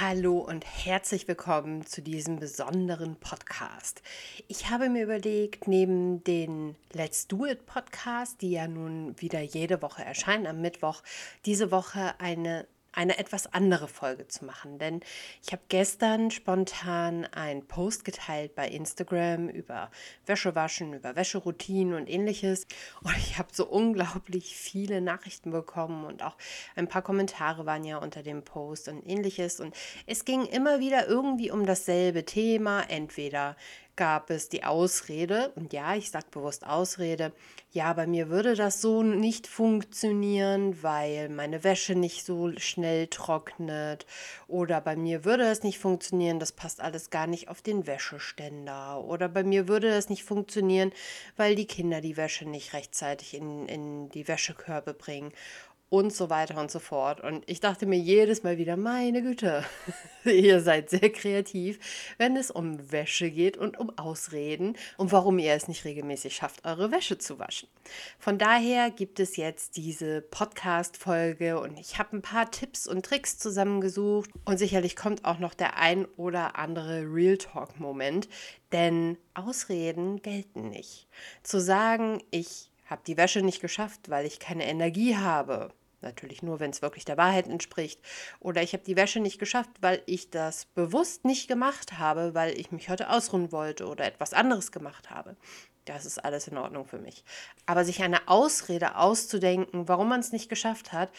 Hallo und herzlich willkommen zu diesem besonderen Podcast. Ich habe mir überlegt, neben den Let's Do It Podcast, die ja nun wieder jede Woche erscheinen am Mittwoch, diese Woche eine eine etwas andere Folge zu machen. Denn ich habe gestern spontan einen Post geteilt bei Instagram über Wäschewaschen, über Wäscheroutinen und ähnliches. Und ich habe so unglaublich viele Nachrichten bekommen und auch ein paar Kommentare waren ja unter dem Post und ähnliches. Und es ging immer wieder irgendwie um dasselbe Thema. Entweder gab es die Ausrede, und ja, ich sage bewusst Ausrede, ja, bei mir würde das so nicht funktionieren, weil meine Wäsche nicht so schnell trocknet oder bei mir würde es nicht funktionieren, das passt alles gar nicht auf den Wäscheständer oder bei mir würde das nicht funktionieren, weil die Kinder die Wäsche nicht rechtzeitig in, in die Wäschekörbe bringen und so weiter und so fort. Und ich dachte mir jedes Mal wieder, meine Güte, ihr seid sehr kreativ, wenn es um Wäsche geht und um Ausreden und warum ihr es nicht regelmäßig schafft, eure Wäsche zu waschen. Von daher gibt es jetzt diese Podcast-Folge und ich habe ein paar Tipps und Tricks zusammengesucht und sicherlich kommt auch noch der ein oder andere Real Talk-Moment, denn Ausreden gelten nicht. Zu sagen, ich habe die Wäsche nicht geschafft, weil ich keine Energie habe, Natürlich nur, wenn es wirklich der Wahrheit entspricht. Oder ich habe die Wäsche nicht geschafft, weil ich das bewusst nicht gemacht habe, weil ich mich heute ausruhen wollte oder etwas anderes gemacht habe. Das ist alles in Ordnung für mich. Aber sich eine Ausrede auszudenken, warum man es nicht geschafft hat,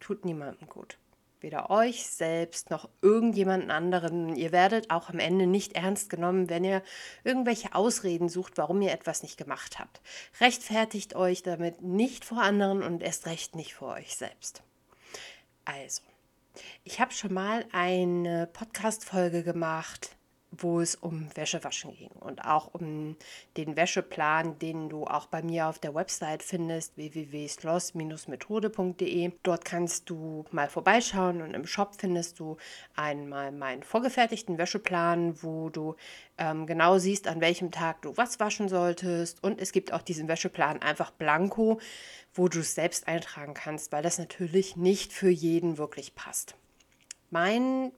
tut niemandem gut weder euch selbst noch irgendjemanden anderen. Ihr werdet auch am Ende nicht ernst genommen, wenn ihr irgendwelche Ausreden sucht, warum ihr etwas nicht gemacht habt. Rechtfertigt euch damit nicht vor anderen und erst recht nicht vor euch selbst. Also, ich habe schon mal eine Podcast-Folge gemacht wo es um Wäschewaschen ging und auch um den Wäscheplan, den du auch bei mir auf der Website findest, www.sloss-methode.de. Dort kannst du mal vorbeischauen und im Shop findest du einmal meinen vorgefertigten Wäscheplan, wo du ähm, genau siehst, an welchem Tag du was waschen solltest. Und es gibt auch diesen Wäscheplan einfach blanko, wo du es selbst eintragen kannst, weil das natürlich nicht für jeden wirklich passt. Mein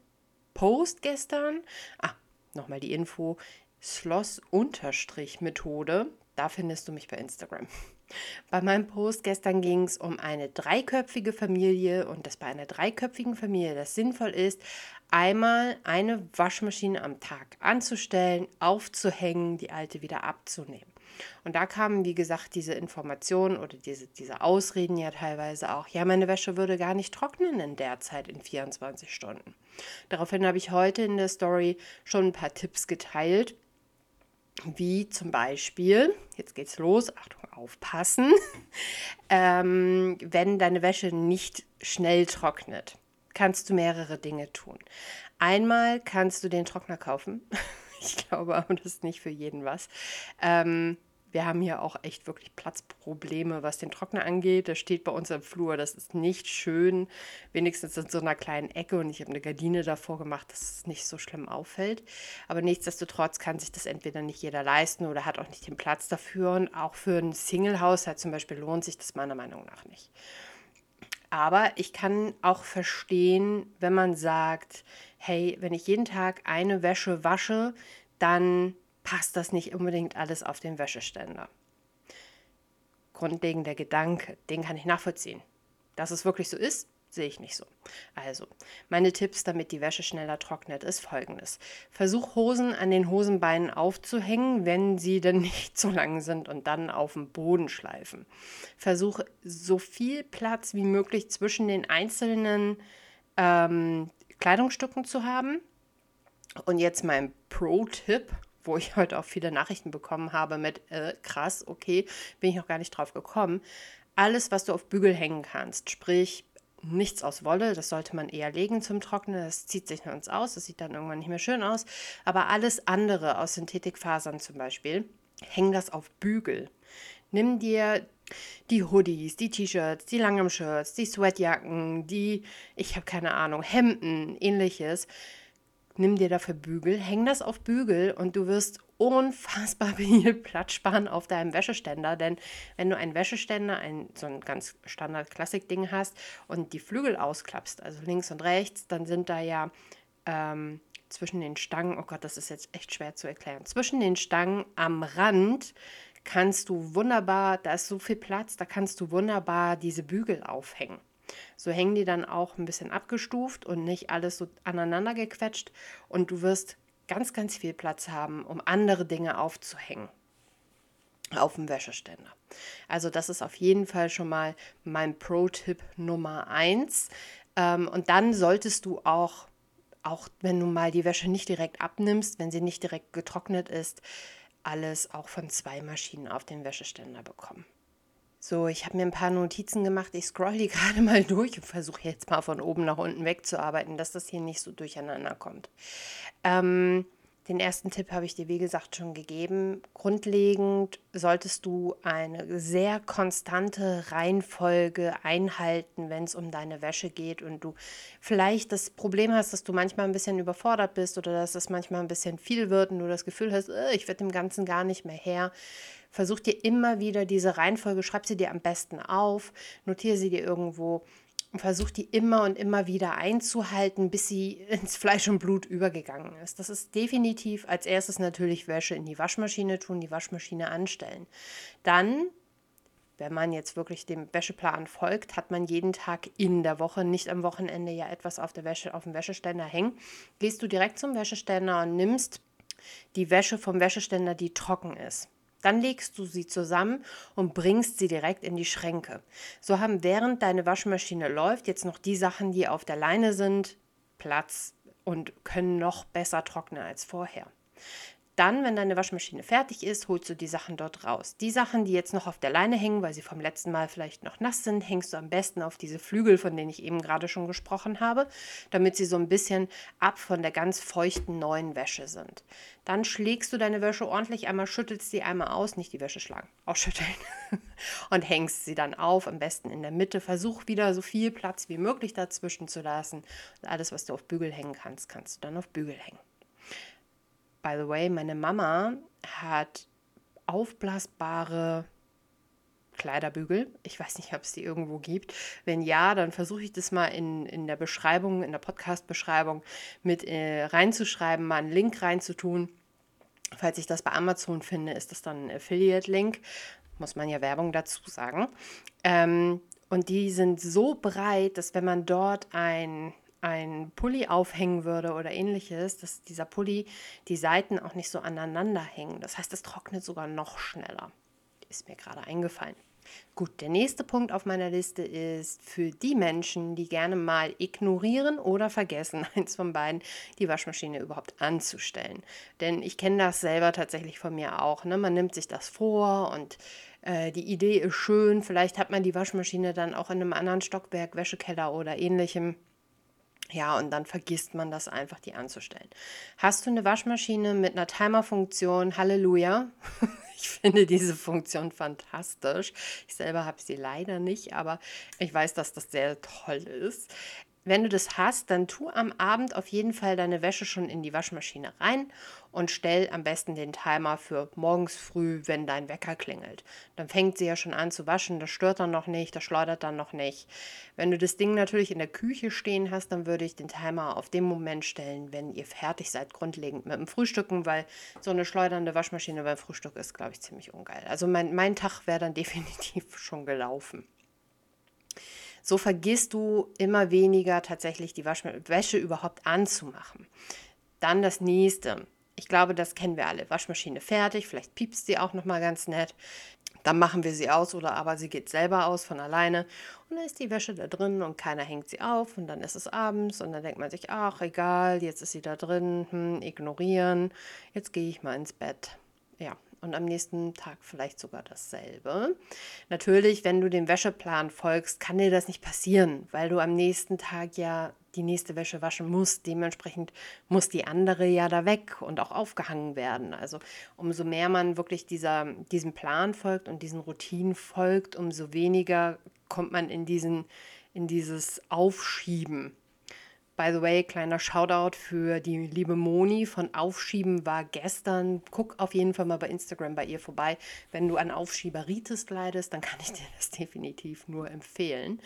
Post gestern, ah, nochmal die Info, Sloss-Methode. Da findest du mich bei Instagram. Bei meinem Post gestern ging es um eine dreiköpfige Familie und dass bei einer dreiköpfigen Familie das sinnvoll ist, einmal eine Waschmaschine am Tag anzustellen, aufzuhängen, die alte wieder abzunehmen. Und da kamen, wie gesagt, diese Informationen oder diese, diese Ausreden ja teilweise auch, ja, meine Wäsche würde gar nicht trocknen in der Zeit in 24 Stunden. Daraufhin habe ich heute in der Story schon ein paar Tipps geteilt, wie zum Beispiel, jetzt geht's los, Achtung, aufpassen, ähm, wenn deine Wäsche nicht schnell trocknet, kannst du mehrere Dinge tun. Einmal kannst du den Trockner kaufen. ich glaube aber, das ist nicht für jeden was. Ähm, wir haben hier auch echt wirklich Platzprobleme, was den Trockner angeht. Der steht bei uns im Flur. Das ist nicht schön. Wenigstens in so einer kleinen Ecke und ich habe eine Gardine davor gemacht, dass es nicht so schlimm auffällt. Aber nichtsdestotrotz kann sich das entweder nicht jeder leisten oder hat auch nicht den Platz dafür. Und auch für einen Single-Haushalt zum Beispiel lohnt sich das meiner Meinung nach nicht. Aber ich kann auch verstehen, wenn man sagt, hey, wenn ich jeden Tag eine Wäsche wasche, dann passt das nicht unbedingt alles auf den Wäscheständer. Grundlegender Gedanke, den kann ich nachvollziehen. Dass es wirklich so ist, sehe ich nicht so. Also, meine Tipps, damit die Wäsche schneller trocknet, ist folgendes. Versuch Hosen an den Hosenbeinen aufzuhängen, wenn sie denn nicht so lang sind und dann auf dem Boden schleifen. Versuch so viel Platz wie möglich zwischen den einzelnen ähm, Kleidungsstücken zu haben. Und jetzt mein Pro-Tipp, wo ich heute auch viele Nachrichten bekommen habe mit, äh, krass, okay, bin ich noch gar nicht drauf gekommen. Alles, was du auf Bügel hängen kannst, sprich nichts aus Wolle, das sollte man eher legen zum Trocknen, das zieht sich sonst aus, das sieht dann irgendwann nicht mehr schön aus. Aber alles andere aus Synthetikfasern zum Beispiel, häng das auf Bügel. Nimm dir die Hoodies, die T-Shirts, die Langarm-Shirts, die Sweatjacken, die, ich habe keine Ahnung, Hemden, ähnliches nimm dir dafür Bügel, häng das auf Bügel und du wirst unfassbar viel Platz sparen auf deinem Wäscheständer, denn wenn du einen Wäscheständer, ein so ein ganz Standard Klassik Ding hast und die Flügel ausklappst, also links und rechts, dann sind da ja ähm, zwischen den Stangen, oh Gott, das ist jetzt echt schwer zu erklären, zwischen den Stangen am Rand kannst du wunderbar, da ist so viel Platz, da kannst du wunderbar diese Bügel aufhängen. So hängen die dann auch ein bisschen abgestuft und nicht alles so aneinander gequetscht und du wirst ganz, ganz viel Platz haben, um andere Dinge aufzuhängen auf dem Wäscheständer. Also das ist auf jeden Fall schon mal mein Pro-Tipp Nummer eins. Ähm, und dann solltest du auch, auch wenn du mal die Wäsche nicht direkt abnimmst, wenn sie nicht direkt getrocknet ist, alles auch von zwei Maschinen auf den Wäscheständer bekommen. So, ich habe mir ein paar Notizen gemacht. Ich scroll die gerade mal durch und versuche jetzt mal von oben nach unten wegzuarbeiten, dass das hier nicht so durcheinander kommt. Ähm, den ersten Tipp habe ich dir, wie gesagt, schon gegeben. Grundlegend solltest du eine sehr konstante Reihenfolge einhalten, wenn es um deine Wäsche geht und du vielleicht das Problem hast, dass du manchmal ein bisschen überfordert bist oder dass es manchmal ein bisschen viel wird und du das Gefühl hast, äh, ich werde dem Ganzen gar nicht mehr her. Versuch dir immer wieder diese Reihenfolge, schreib sie dir am besten auf, notiere sie dir irgendwo und versucht die immer und immer wieder einzuhalten, bis sie ins Fleisch und Blut übergegangen ist. Das ist definitiv als erstes natürlich Wäsche in die Waschmaschine tun, die Waschmaschine anstellen. Dann, wenn man jetzt wirklich dem Wäscheplan folgt, hat man jeden Tag in der Woche, nicht am Wochenende ja etwas auf der Wäsche, auf dem Wäscheständer hängen. Gehst du direkt zum Wäscheständer und nimmst die Wäsche vom Wäscheständer, die trocken ist. Dann legst du sie zusammen und bringst sie direkt in die Schränke. So haben während deine Waschmaschine läuft jetzt noch die Sachen, die auf der Leine sind, Platz und können noch besser trocknen als vorher. Dann, wenn deine Waschmaschine fertig ist, holst du die Sachen dort raus. Die Sachen, die jetzt noch auf der Leine hängen, weil sie vom letzten Mal vielleicht noch nass sind, hängst du am besten auf diese Flügel, von denen ich eben gerade schon gesprochen habe, damit sie so ein bisschen ab von der ganz feuchten neuen Wäsche sind. Dann schlägst du deine Wäsche ordentlich einmal, schüttelst sie einmal aus, nicht die Wäsche schlagen, ausschütteln und hängst sie dann auf, am besten in der Mitte. Versuch wieder so viel Platz wie möglich dazwischen zu lassen. Alles, was du auf Bügel hängen kannst, kannst du dann auf Bügel hängen. By the way, meine Mama hat aufblasbare Kleiderbügel. Ich weiß nicht, ob es die irgendwo gibt. Wenn ja, dann versuche ich das mal in, in der Beschreibung, in der Podcast-Beschreibung mit äh, reinzuschreiben, mal einen Link reinzutun. Falls ich das bei Amazon finde, ist das dann ein Affiliate-Link. Muss man ja Werbung dazu sagen. Ähm, und die sind so breit, dass wenn man dort ein ein Pulli aufhängen würde oder ähnliches, dass dieser Pulli die Seiten auch nicht so aneinander hängen. Das heißt, es trocknet sogar noch schneller. Ist mir gerade eingefallen. Gut, der nächste Punkt auf meiner Liste ist für die Menschen, die gerne mal ignorieren oder vergessen, eins von beiden, die Waschmaschine überhaupt anzustellen. Denn ich kenne das selber tatsächlich von mir auch. Ne? Man nimmt sich das vor und äh, die Idee ist schön. Vielleicht hat man die Waschmaschine dann auch in einem anderen Stockwerk, Wäschekeller oder ähnlichem. Ja, und dann vergisst man das einfach, die anzustellen. Hast du eine Waschmaschine mit einer Timer-Funktion? Halleluja. Ich finde diese Funktion fantastisch. Ich selber habe sie leider nicht, aber ich weiß, dass das sehr toll ist. Wenn du das hast, dann tu am Abend auf jeden Fall deine Wäsche schon in die Waschmaschine rein und stell am besten den Timer für morgens früh, wenn dein Wecker klingelt. Dann fängt sie ja schon an zu waschen, das stört dann noch nicht, das schleudert dann noch nicht. Wenn du das Ding natürlich in der Küche stehen hast, dann würde ich den Timer auf den Moment stellen, wenn ihr fertig seid, grundlegend mit dem Frühstücken, weil so eine schleudernde Waschmaschine beim Frühstück ist, glaube ich, ziemlich ungeil. Also mein, mein Tag wäre dann definitiv schon gelaufen. So vergisst du immer weniger tatsächlich die Wäsche überhaupt anzumachen. Dann das nächste. Ich glaube, das kennen wir alle. Waschmaschine fertig, vielleicht piepst sie auch noch mal ganz nett. Dann machen wir sie aus oder aber sie geht selber aus von alleine und dann ist die Wäsche da drin und keiner hängt sie auf und dann ist es abends und dann denkt man sich, ach egal, jetzt ist sie da drin, hm, ignorieren, jetzt gehe ich mal ins Bett. Ja, und am nächsten Tag vielleicht sogar dasselbe. Natürlich, wenn du dem Wäscheplan folgst, kann dir das nicht passieren, weil du am nächsten Tag ja die nächste Wäsche waschen musst. Dementsprechend muss die andere ja da weg und auch aufgehangen werden. Also umso mehr man wirklich dieser, diesem Plan folgt und diesen Routinen folgt, umso weniger kommt man in, diesen, in dieses Aufschieben By the way, kleiner Shoutout für die liebe Moni von Aufschieben war gestern. Guck auf jeden Fall mal bei Instagram bei ihr vorbei. Wenn du an Aufschieberitis leidest, dann kann ich dir das definitiv nur empfehlen.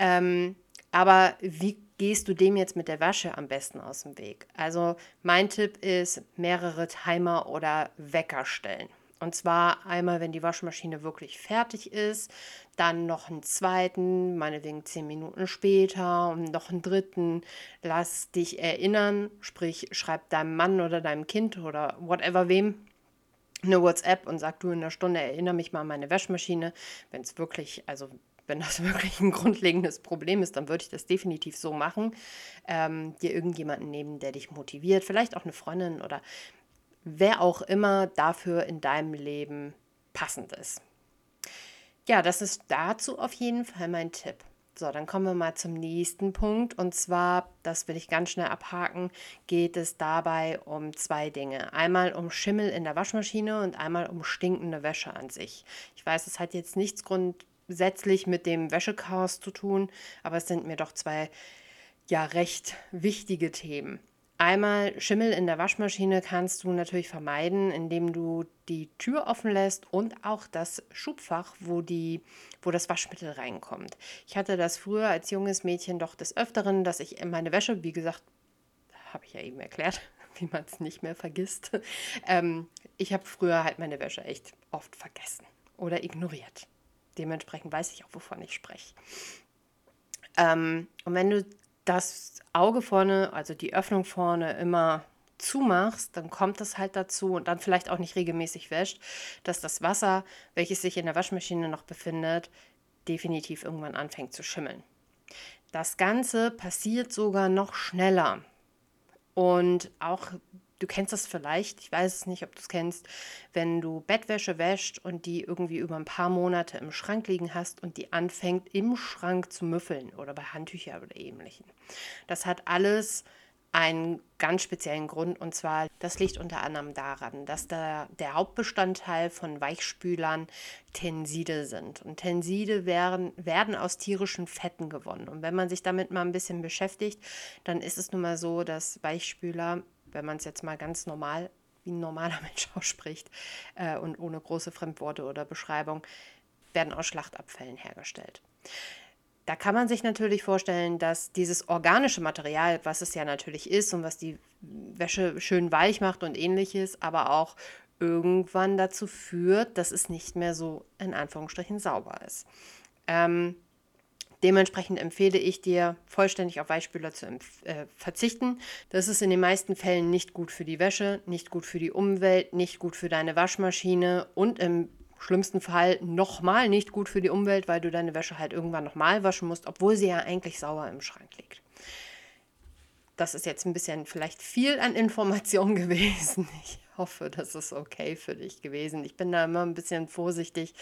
Ähm, aber wie gehst du dem jetzt mit der Wäsche am besten aus dem Weg? Also mein Tipp ist, mehrere Timer oder Wecker stellen. Und zwar einmal, wenn die Waschmaschine wirklich fertig ist, dann noch einen zweiten, meinetwegen zehn Minuten später und noch einen dritten. Lass dich erinnern, sprich, schreib deinem Mann oder deinem Kind oder whatever wem eine WhatsApp und sag du in einer Stunde erinnere mich mal an meine Waschmaschine. Wenn es wirklich, also wenn das wirklich ein grundlegendes Problem ist, dann würde ich das definitiv so machen. Ähm, dir irgendjemanden nehmen, der dich motiviert, vielleicht auch eine Freundin oder wer auch immer dafür in deinem Leben passend ist. Ja, das ist dazu auf jeden Fall mein Tipp. So, dann kommen wir mal zum nächsten Punkt. Und zwar, das will ich ganz schnell abhaken, geht es dabei um zwei Dinge. Einmal um Schimmel in der Waschmaschine und einmal um stinkende Wäsche an sich. Ich weiß, es hat jetzt nichts grundsätzlich mit dem Wäschechaos zu tun, aber es sind mir doch zwei ja recht wichtige Themen. Einmal Schimmel in der Waschmaschine kannst du natürlich vermeiden, indem du die Tür offen lässt und auch das Schubfach, wo, die, wo das Waschmittel reinkommt. Ich hatte das früher als junges Mädchen doch des Öfteren, dass ich meine Wäsche, wie gesagt, habe ich ja eben erklärt, wie man es nicht mehr vergisst. Ähm, ich habe früher halt meine Wäsche echt oft vergessen oder ignoriert. Dementsprechend weiß ich auch, wovon ich spreche. Ähm, und wenn du das Auge vorne, also die Öffnung vorne immer zumachst, dann kommt es halt dazu und dann vielleicht auch nicht regelmäßig wäscht, dass das Wasser, welches sich in der Waschmaschine noch befindet, definitiv irgendwann anfängt zu schimmeln. Das Ganze passiert sogar noch schneller. Und auch du kennst das vielleicht, ich weiß es nicht, ob du es kennst, wenn du Bettwäsche wäscht und die irgendwie über ein paar Monate im Schrank liegen hast und die anfängt im Schrank zu müffeln oder bei Handtüchern oder ähnlichen. Das hat alles einen ganz speziellen Grund und zwar, das liegt unter anderem daran, dass da der Hauptbestandteil von Weichspülern Tenside sind. Und Tenside werden, werden aus tierischen Fetten gewonnen. Und wenn man sich damit mal ein bisschen beschäftigt, dann ist es nun mal so, dass Weichspüler wenn man es jetzt mal ganz normal, wie ein normaler Mensch ausspricht äh, und ohne große Fremdworte oder Beschreibung, werden aus Schlachtabfällen hergestellt. Da kann man sich natürlich vorstellen, dass dieses organische Material, was es ja natürlich ist und was die Wäsche schön weich macht und ähnliches, aber auch irgendwann dazu führt, dass es nicht mehr so in Anführungsstrichen sauber ist. Ähm, Dementsprechend empfehle ich dir, vollständig auf Weichspüler zu äh, verzichten. Das ist in den meisten Fällen nicht gut für die Wäsche, nicht gut für die Umwelt, nicht gut für deine Waschmaschine und im schlimmsten Fall nochmal nicht gut für die Umwelt, weil du deine Wäsche halt irgendwann nochmal waschen musst, obwohl sie ja eigentlich sauer im Schrank liegt. Das ist jetzt ein bisschen vielleicht viel an Informationen gewesen. Ich hoffe, das ist okay für dich gewesen. Ich bin da immer ein bisschen vorsichtig,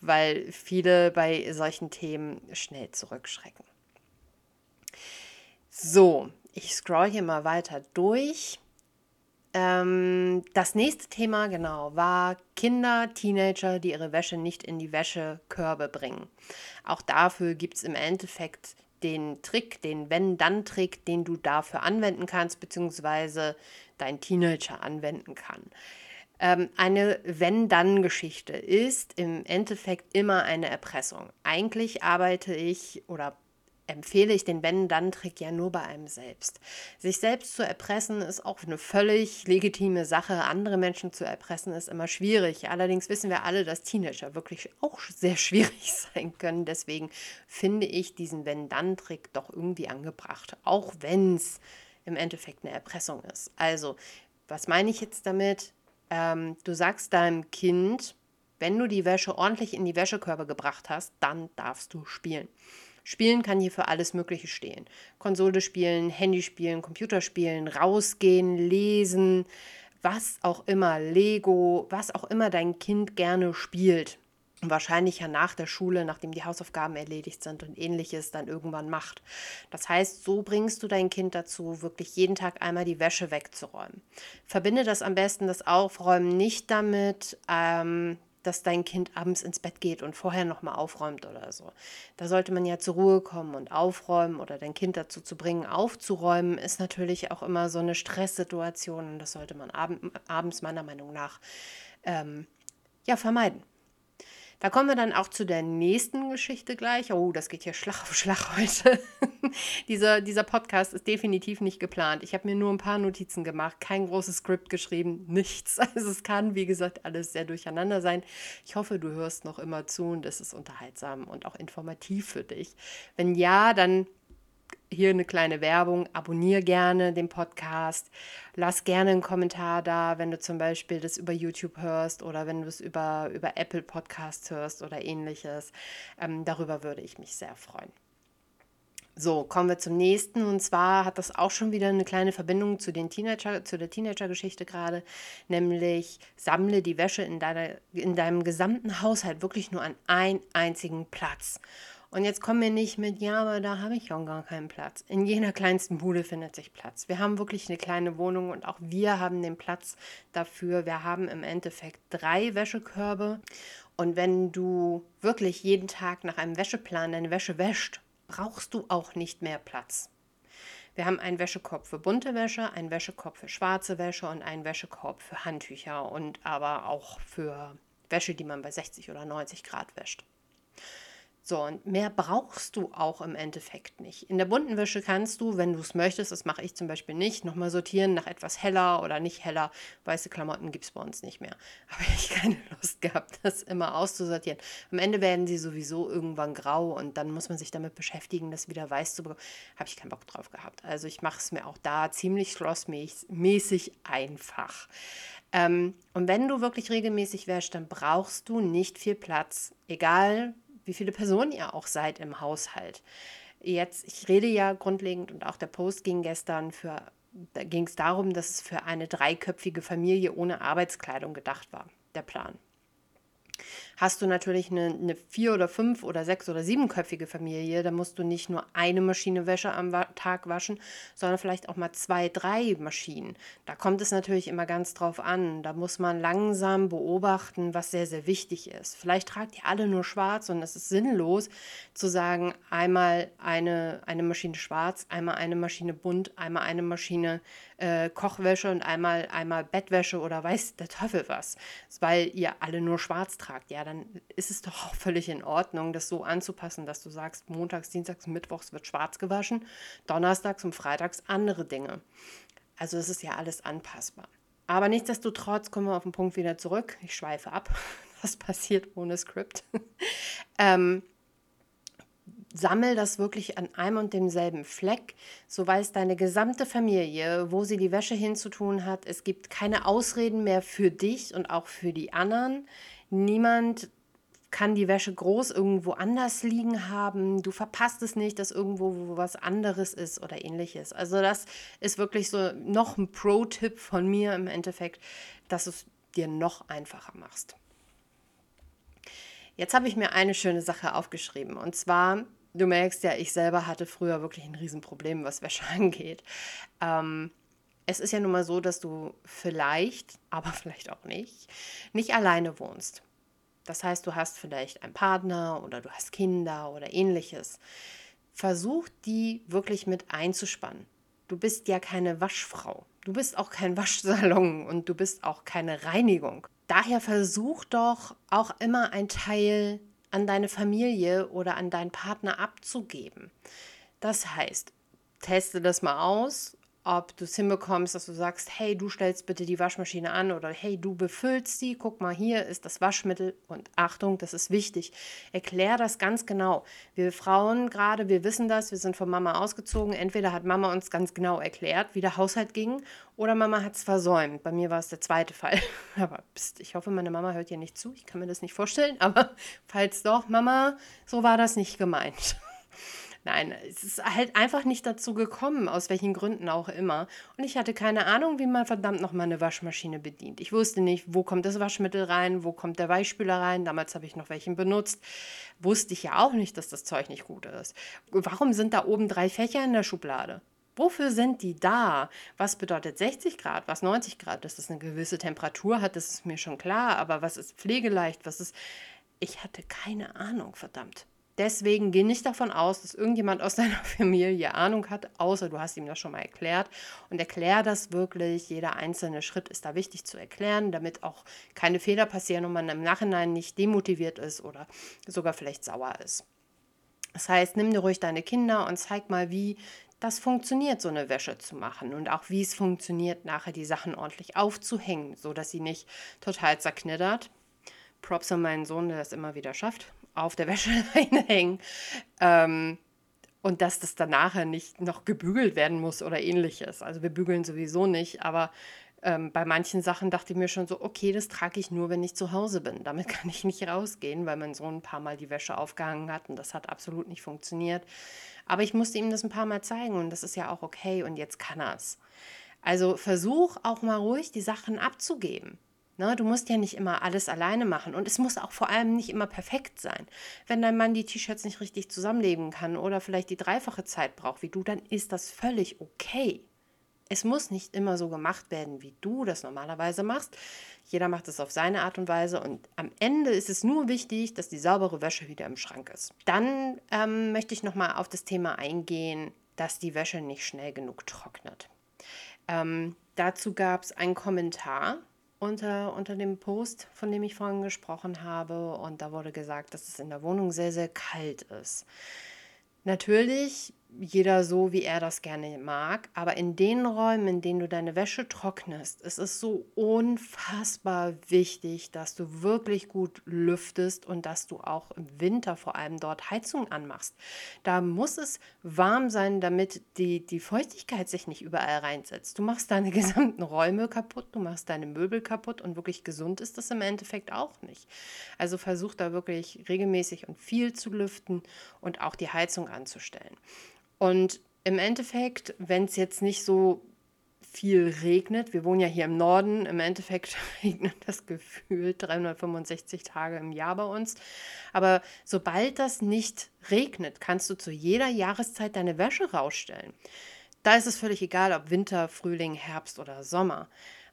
weil viele bei solchen Themen schnell zurückschrecken. So, ich scroll hier mal weiter durch. Ähm, das nächste Thema, genau, war Kinder, Teenager, die ihre Wäsche nicht in die Wäschekörbe bringen. Auch dafür gibt es im Endeffekt den Trick, den Wenn-Dann-Trick, den du dafür anwenden kannst, beziehungsweise dein Teenager anwenden kann. Ähm, eine Wenn-Dann-Geschichte ist im Endeffekt immer eine Erpressung. Eigentlich arbeite ich oder empfehle ich den Wenn-Dann-Trick ja nur bei einem selbst. Sich selbst zu erpressen ist auch eine völlig legitime Sache. Andere Menschen zu erpressen ist immer schwierig. Allerdings wissen wir alle, dass Teenager wirklich auch sehr schwierig sein können. Deswegen finde ich diesen Wenn-Dann-Trick doch irgendwie angebracht. Auch wenn es im Endeffekt eine Erpressung ist. Also, was meine ich jetzt damit? Ähm, du sagst deinem Kind, wenn du die Wäsche ordentlich in die Wäschekörbe gebracht hast, dann darfst du spielen. Spielen kann hier für alles Mögliche stehen. Konsole spielen, Handy spielen, Computer spielen, rausgehen, lesen, was auch immer, Lego, was auch immer dein Kind gerne spielt wahrscheinlich ja nach der Schule, nachdem die Hausaufgaben erledigt sind und ähnliches, dann irgendwann macht. Das heißt, so bringst du dein Kind dazu, wirklich jeden Tag einmal die Wäsche wegzuräumen. Verbinde das am besten, das Aufräumen, nicht damit, ähm, dass dein Kind abends ins Bett geht und vorher nochmal aufräumt oder so. Da sollte man ja zur Ruhe kommen und aufräumen oder dein Kind dazu zu bringen, aufzuräumen, ist natürlich auch immer so eine Stresssituation und das sollte man ab abends meiner Meinung nach ähm, ja vermeiden. Da kommen wir dann auch zu der nächsten Geschichte gleich. Oh, das geht hier Schlag auf Schlag heute. dieser, dieser Podcast ist definitiv nicht geplant. Ich habe mir nur ein paar Notizen gemacht, kein großes Skript geschrieben, nichts. Also es kann, wie gesagt, alles sehr durcheinander sein. Ich hoffe, du hörst noch immer zu und es ist unterhaltsam und auch informativ für dich. Wenn ja, dann hier eine kleine Werbung. Abonniere gerne den Podcast. Lass gerne einen Kommentar da, wenn du zum Beispiel das über YouTube hörst oder wenn du es über, über Apple Podcasts hörst oder ähnliches. Ähm, darüber würde ich mich sehr freuen. So, kommen wir zum nächsten. Und zwar hat das auch schon wieder eine kleine Verbindung zu, den Teenager, zu der Teenager-Geschichte gerade, nämlich sammle die Wäsche in, deiner, in deinem gesamten Haushalt wirklich nur an einen einzigen Platz. Und jetzt kommen wir nicht mit, ja, aber da habe ich ja gar keinen Platz. In jeder kleinsten Bude findet sich Platz. Wir haben wirklich eine kleine Wohnung und auch wir haben den Platz dafür. Wir haben im Endeffekt drei Wäschekörbe. Und wenn du wirklich jeden Tag nach einem Wäscheplan deine Wäsche wäscht, brauchst du auch nicht mehr Platz. Wir haben einen Wäschekorb für bunte Wäsche, einen Wäschekorb für schwarze Wäsche und einen Wäschekorb für Handtücher und aber auch für Wäsche, die man bei 60 oder 90 Grad wäscht. So, und mehr brauchst du auch im Endeffekt nicht. In der bunten Wäsche kannst du, wenn du es möchtest, das mache ich zum Beispiel nicht, nochmal sortieren nach etwas heller oder nicht heller. Weiße Klamotten gibt es bei uns nicht mehr. Habe ich keine Lust gehabt, das immer auszusortieren. Am Ende werden sie sowieso irgendwann grau und dann muss man sich damit beschäftigen, das wieder weiß zu bekommen. Habe ich keinen Bock drauf gehabt. Also ich mache es mir auch da ziemlich schlossmäßig einfach. Ähm, und wenn du wirklich regelmäßig wäschst, dann brauchst du nicht viel Platz. Egal, wie viele Personen ihr auch seid im Haushalt. Jetzt, ich rede ja grundlegend und auch der Post ging gestern für, da ging es darum, dass es für eine dreiköpfige Familie ohne Arbeitskleidung gedacht war, der Plan. Hast du natürlich eine, eine vier- oder fünf- oder sechs- oder siebenköpfige Familie, dann musst du nicht nur eine Maschine Wäsche am Tag waschen, sondern vielleicht auch mal zwei, drei Maschinen. Da kommt es natürlich immer ganz drauf an. Da muss man langsam beobachten, was sehr, sehr wichtig ist. Vielleicht tragt ihr alle nur schwarz und es ist sinnlos zu sagen, einmal eine, eine Maschine schwarz, einmal eine Maschine bunt, einmal eine Maschine äh, Kochwäsche und einmal, einmal Bettwäsche oder weiß der Teufel was, weil ihr alle nur schwarz tragt. Ja, dann ist es doch auch völlig in Ordnung, das so anzupassen, dass du sagst, montags, dienstags, mittwochs wird schwarz gewaschen, donnerstags und freitags andere Dinge. Also es ist ja alles anpassbar. Aber nichtsdestotrotz kommen wir auf den Punkt wieder zurück. Ich schweife ab. Was passiert ohne Skript? ähm, sammel das wirklich an einem und demselben Fleck. So weiß deine gesamte Familie, wo sie die Wäsche hinzutun hat. Es gibt keine Ausreden mehr für dich und auch für die anderen. Niemand kann die Wäsche groß irgendwo anders liegen haben. Du verpasst es nicht, dass irgendwo was anderes ist oder ähnliches. Also das ist wirklich so noch ein Pro-Tipp von mir im Endeffekt, dass du es dir noch einfacher machst. Jetzt habe ich mir eine schöne Sache aufgeschrieben und zwar du merkst ja, ich selber hatte früher wirklich ein Riesenproblem, was Wäsche angeht. Ähm, es ist ja nun mal so, dass du vielleicht, aber vielleicht auch nicht, nicht alleine wohnst. Das heißt, du hast vielleicht einen Partner oder du hast Kinder oder ähnliches. Versuch die wirklich mit einzuspannen. Du bist ja keine Waschfrau. Du bist auch kein Waschsalon und du bist auch keine Reinigung. Daher versuch doch auch immer ein Teil an deine Familie oder an deinen Partner abzugeben. Das heißt, teste das mal aus, ob du es hinbekommst, dass du sagst, hey, du stellst bitte die Waschmaschine an oder hey, du befüllst sie, guck mal, hier ist das Waschmittel und Achtung, das ist wichtig. Erklär das ganz genau. Wir Frauen gerade, wir wissen das, wir sind von Mama ausgezogen. Entweder hat Mama uns ganz genau erklärt, wie der Haushalt ging oder Mama hat es versäumt. Bei mir war es der zweite Fall. Aber pst, ich hoffe, meine Mama hört hier nicht zu. Ich kann mir das nicht vorstellen. Aber falls doch, Mama, so war das nicht gemeint. Nein, es ist halt einfach nicht dazu gekommen, aus welchen Gründen auch immer. Und ich hatte keine Ahnung, wie man verdammt nochmal eine Waschmaschine bedient. Ich wusste nicht, wo kommt das Waschmittel rein, wo kommt der Weichspüler rein. Damals habe ich noch welchen benutzt. Wusste ich ja auch nicht, dass das Zeug nicht gut ist. Warum sind da oben drei Fächer in der Schublade? Wofür sind die da? Was bedeutet 60 Grad? Was 90 Grad? Dass das eine gewisse Temperatur hat, das ist mir schon klar. Aber was ist pflegeleicht? Was ist. Ich hatte keine Ahnung, verdammt. Deswegen geh nicht davon aus, dass irgendjemand aus deiner Familie Ahnung hat, außer du hast ihm das schon mal erklärt. Und erklär das wirklich. Jeder einzelne Schritt ist da wichtig zu erklären, damit auch keine Fehler passieren und man im Nachhinein nicht demotiviert ist oder sogar vielleicht sauer ist. Das heißt, nimm dir ruhig deine Kinder und zeig mal, wie das funktioniert, so eine Wäsche zu machen und auch wie es funktioniert, nachher die Sachen ordentlich aufzuhängen, sodass sie nicht total zerknittert. Props an meinen Sohn, der das immer wieder schafft auf der Wäscheleine hängen. Ähm, und dass das dann nachher nicht noch gebügelt werden muss oder ähnliches. Also wir bügeln sowieso nicht, aber ähm, bei manchen Sachen dachte ich mir schon so, okay, das trage ich nur, wenn ich zu Hause bin. Damit kann ich nicht rausgehen, weil mein Sohn ein paar Mal die Wäsche aufgehangen hat und das hat absolut nicht funktioniert. Aber ich musste ihm das ein paar Mal zeigen und das ist ja auch okay und jetzt kann er es. Also versuch auch mal ruhig die Sachen abzugeben. Ne, du musst ja nicht immer alles alleine machen und es muss auch vor allem nicht immer perfekt sein. Wenn dein Mann die T-Shirts nicht richtig zusammenlegen kann oder vielleicht die dreifache Zeit braucht wie du, dann ist das völlig okay. Es muss nicht immer so gemacht werden, wie du das normalerweise machst. Jeder macht es auf seine Art und Weise und am Ende ist es nur wichtig, dass die saubere Wäsche wieder im Schrank ist. Dann ähm, möchte ich nochmal auf das Thema eingehen, dass die Wäsche nicht schnell genug trocknet. Ähm, dazu gab es einen Kommentar unter, unter dem Post, von dem ich vorhin gesprochen habe. Und da wurde gesagt, dass es in der Wohnung sehr, sehr kalt ist. Natürlich jeder so, wie er das gerne mag. Aber in den Räumen, in denen du deine Wäsche trocknest, ist es so unfassbar wichtig, dass du wirklich gut lüftest und dass du auch im Winter vor allem dort Heizung anmachst. Da muss es warm sein, damit die, die Feuchtigkeit sich nicht überall reinsetzt. Du machst deine gesamten Räume kaputt, du machst deine Möbel kaputt und wirklich gesund ist das im Endeffekt auch nicht. Also versuch da wirklich regelmäßig und viel zu lüften und auch die Heizung anzustellen. Und im Endeffekt, wenn es jetzt nicht so viel regnet, wir wohnen ja hier im Norden, im Endeffekt regnet das Gefühl 365 Tage im Jahr bei uns. Aber sobald das nicht regnet, kannst du zu jeder Jahreszeit deine Wäsche rausstellen. Da ist es völlig egal, ob Winter, Frühling, Herbst oder Sommer.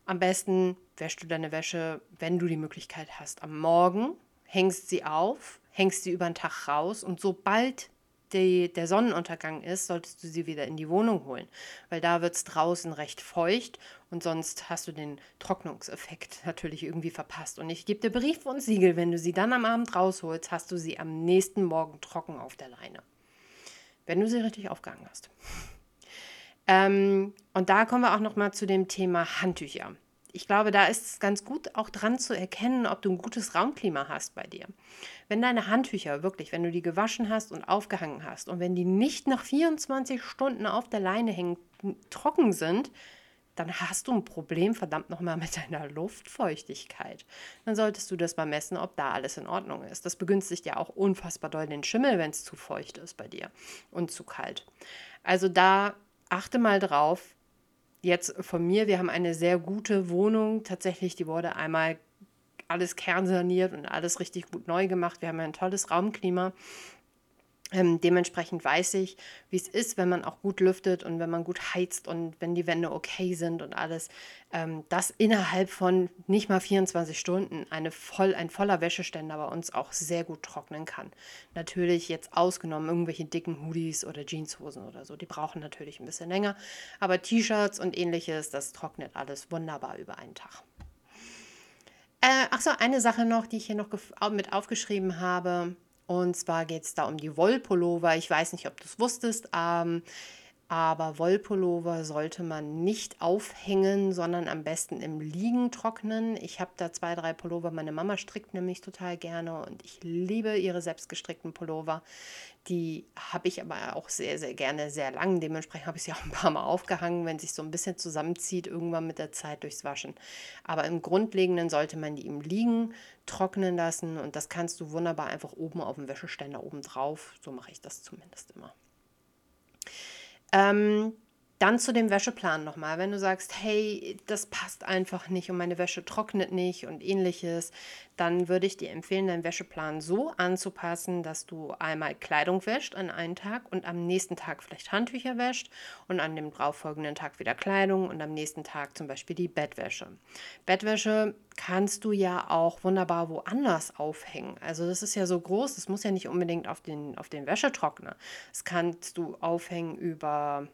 Am besten wäschst du deine Wäsche, wenn du die Möglichkeit hast, am Morgen, hängst sie auf, hängst sie über den Tag raus und sobald die, der Sonnenuntergang ist, solltest du sie wieder in die Wohnung holen, weil da wird es draußen recht feucht und sonst hast du den Trocknungseffekt natürlich irgendwie verpasst. Und ich gebe dir Brief und Siegel, wenn du sie dann am Abend rausholst, hast du sie am nächsten Morgen trocken auf der Leine. Wenn du sie richtig aufgehangen hast. Ähm, und da kommen wir auch noch mal zu dem Thema Handtücher ich glaube, da ist es ganz gut auch dran zu erkennen, ob du ein gutes Raumklima hast bei dir. Wenn deine Handtücher wirklich, wenn du die gewaschen hast und aufgehangen hast und wenn die nicht nach 24 Stunden auf der Leine hängen, trocken sind, dann hast du ein Problem, verdammt nochmal, mit deiner Luftfeuchtigkeit. Dann solltest du das mal messen, ob da alles in Ordnung ist. Das begünstigt ja auch unfassbar doll den Schimmel, wenn es zu feucht ist bei dir und zu kalt. Also da achte mal drauf, jetzt von mir, wir haben eine sehr gute Wohnung. Tatsächlich, die wurde einmal alles kernsaniert und alles richtig gut neu gemacht. Wir haben ein tolles Raumklima. Ähm, dementsprechend weiß ich, wie es ist, wenn man auch gut lüftet und wenn man gut heizt und wenn die Wände okay sind und alles, ähm, dass innerhalb von nicht mal 24 Stunden eine voll, ein voller Wäscheständer bei uns auch sehr gut trocknen kann. Natürlich jetzt ausgenommen irgendwelche dicken Hoodies oder Jeanshosen oder so, die brauchen natürlich ein bisschen länger, aber T-Shirts und ähnliches, das trocknet alles wunderbar über einen Tag. Äh, ach so, eine Sache noch, die ich hier noch mit aufgeschrieben habe und zwar geht es da um die Wollpullover. Ich weiß nicht, ob du es wusstest, ähm, aber Wollpullover sollte man nicht aufhängen, sondern am besten im Liegen trocknen. Ich habe da zwei, drei Pullover. Meine Mama strickt nämlich total gerne und ich liebe ihre selbstgestrickten Pullover. Die habe ich aber auch sehr, sehr gerne, sehr lang. Dementsprechend habe ich sie auch ein paar Mal aufgehangen, wenn sich so ein bisschen zusammenzieht, irgendwann mit der Zeit durchs Waschen. Aber im Grundlegenden sollte man die im Liegen trocknen lassen und das kannst du wunderbar einfach oben auf dem Wäscheständer oben drauf. So mache ich das zumindest immer. Ähm, Dann zu dem Wäscheplan nochmal. Wenn du sagst, hey, das passt einfach nicht und meine Wäsche trocknet nicht und ähnliches, dann würde ich dir empfehlen, deinen Wäscheplan so anzupassen, dass du einmal Kleidung wäscht an einen Tag und am nächsten Tag vielleicht Handtücher wäscht und an dem darauffolgenden Tag wieder Kleidung und am nächsten Tag zum Beispiel die Bettwäsche. Bettwäsche kannst du ja auch wunderbar woanders aufhängen. Also das ist ja so groß, das muss ja nicht unbedingt auf den, auf den Wäschetrockner. Das kannst du aufhängen über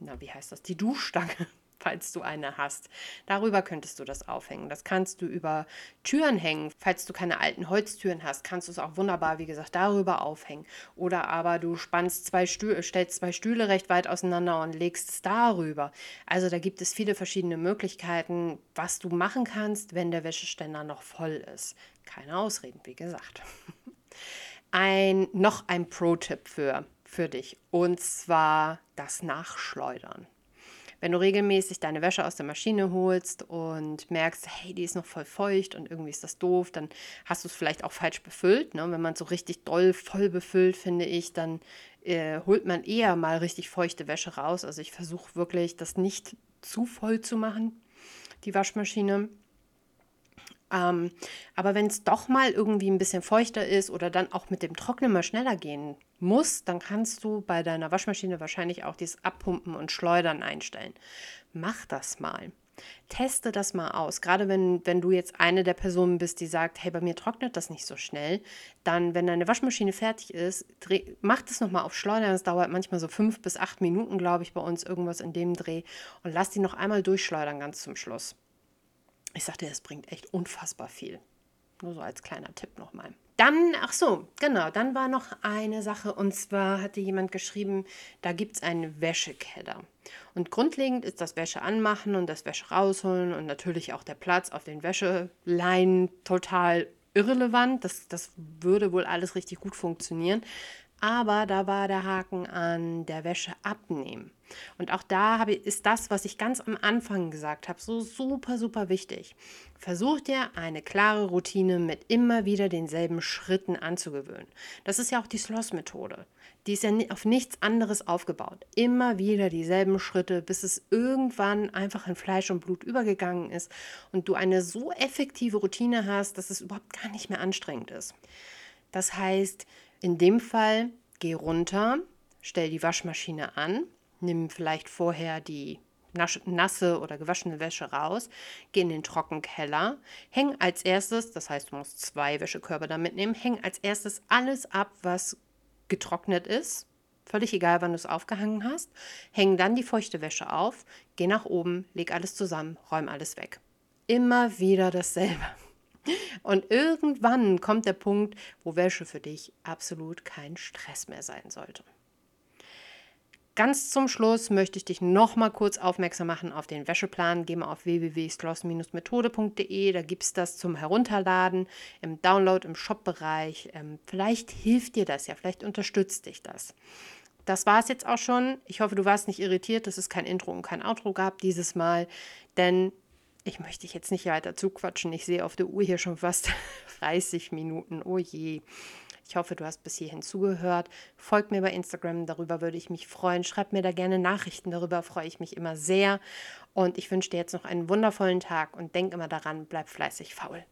na, wie heißt das, die Duschstange, falls du eine hast. Darüber könntest du das aufhängen. Das kannst du über Türen hängen. Falls du keine alten Holztüren hast, kannst du es auch wunderbar, wie gesagt, darüber aufhängen. Oder aber du spannst zwei Stühle, stellst zwei Stühle recht weit auseinander und legst es darüber. Also da gibt es viele verschiedene Möglichkeiten, was du machen kannst, wenn der Wäscheständer noch voll ist. Keine Ausreden, wie gesagt. Ein, noch ein Pro-Tipp für für dich. Und zwar das Nachschleudern. Wenn du regelmäßig deine Wäsche aus der Maschine holst und merkst, hey, die ist noch voll feucht und irgendwie ist das doof, dann hast du es vielleicht auch falsch befüllt. Ne? Wenn man so richtig doll voll befüllt, finde ich, dann äh, holt man eher mal richtig feuchte Wäsche raus. Also ich versuche wirklich, das nicht zu voll zu machen, die Waschmaschine. Ähm, aber wenn es doch mal irgendwie ein bisschen feuchter ist oder dann auch mit dem Trocknen mal schneller gehen muss, dann kannst du bei deiner Waschmaschine wahrscheinlich auch dieses Abpumpen und Schleudern einstellen. Mach das mal. Teste das mal aus. Gerade wenn, wenn du jetzt eine der Personen bist, die sagt, hey, bei mir trocknet das nicht so schnell, dann, wenn deine Waschmaschine fertig ist, dreh, mach das nochmal auf Schleudern. Das dauert manchmal so fünf bis acht Minuten, glaube ich, bei uns irgendwas in dem Dreh. Und lass die noch einmal durchschleudern ganz zum Schluss. Ich sagte, es bringt echt unfassbar viel. Nur so als kleiner Tipp nochmal. Dann, ach so, genau, dann war noch eine Sache und zwar hatte jemand geschrieben, da gibt es einen Wäschekeller. Und grundlegend ist das Wäsche anmachen und das Wäsche rausholen und natürlich auch der Platz auf den Wäscheleinen total irrelevant. Das, das würde wohl alles richtig gut funktionieren. Aber da war der Haken an der Wäsche abnehmen. Und auch da habe, ist das, was ich ganz am Anfang gesagt habe, so super, super wichtig. Versuch dir eine klare Routine mit immer wieder denselben Schritten anzugewöhnen. Das ist ja auch die Sloss-Methode. Die ist ja auf nichts anderes aufgebaut. Immer wieder dieselben Schritte, bis es irgendwann einfach in Fleisch und Blut übergegangen ist und du eine so effektive Routine hast, dass es überhaupt gar nicht mehr anstrengend ist. Das heißt, in dem Fall geh runter, stell die Waschmaschine an, nimm vielleicht vorher die nasse oder gewaschene Wäsche raus, geh in den Trockenkeller, häng als erstes, das heißt, du musst zwei Wäschekörbe da mitnehmen, häng als erstes alles ab, was getrocknet ist, völlig egal, wann du es aufgehangen hast, häng dann die feuchte Wäsche auf, geh nach oben, leg alles zusammen, räum alles weg. Immer wieder dasselbe. Und irgendwann kommt der Punkt, wo Wäsche für dich absolut kein Stress mehr sein sollte. Ganz zum Schluss möchte ich dich noch mal kurz aufmerksam machen auf den Wäscheplan. Geh mal auf www.sloss-methode.de, da gibt es das zum Herunterladen, im Download, im Shop-Bereich. Ähm, vielleicht hilft dir das ja, vielleicht unterstützt dich das. Das war es jetzt auch schon. Ich hoffe, du warst nicht irritiert, dass es kein Intro und kein Outro gab dieses Mal, denn ich möchte dich jetzt nicht weiter zuquatschen. Ich sehe auf der Uhr hier schon fast 30 Minuten. Oh je. Ich hoffe, du hast bis hierhin zugehört. Folgt mir bei Instagram, darüber würde ich mich freuen. Schreib mir da gerne Nachrichten, darüber freue ich mich immer sehr. Und ich wünsche dir jetzt noch einen wundervollen Tag und denk immer daran, bleib fleißig faul.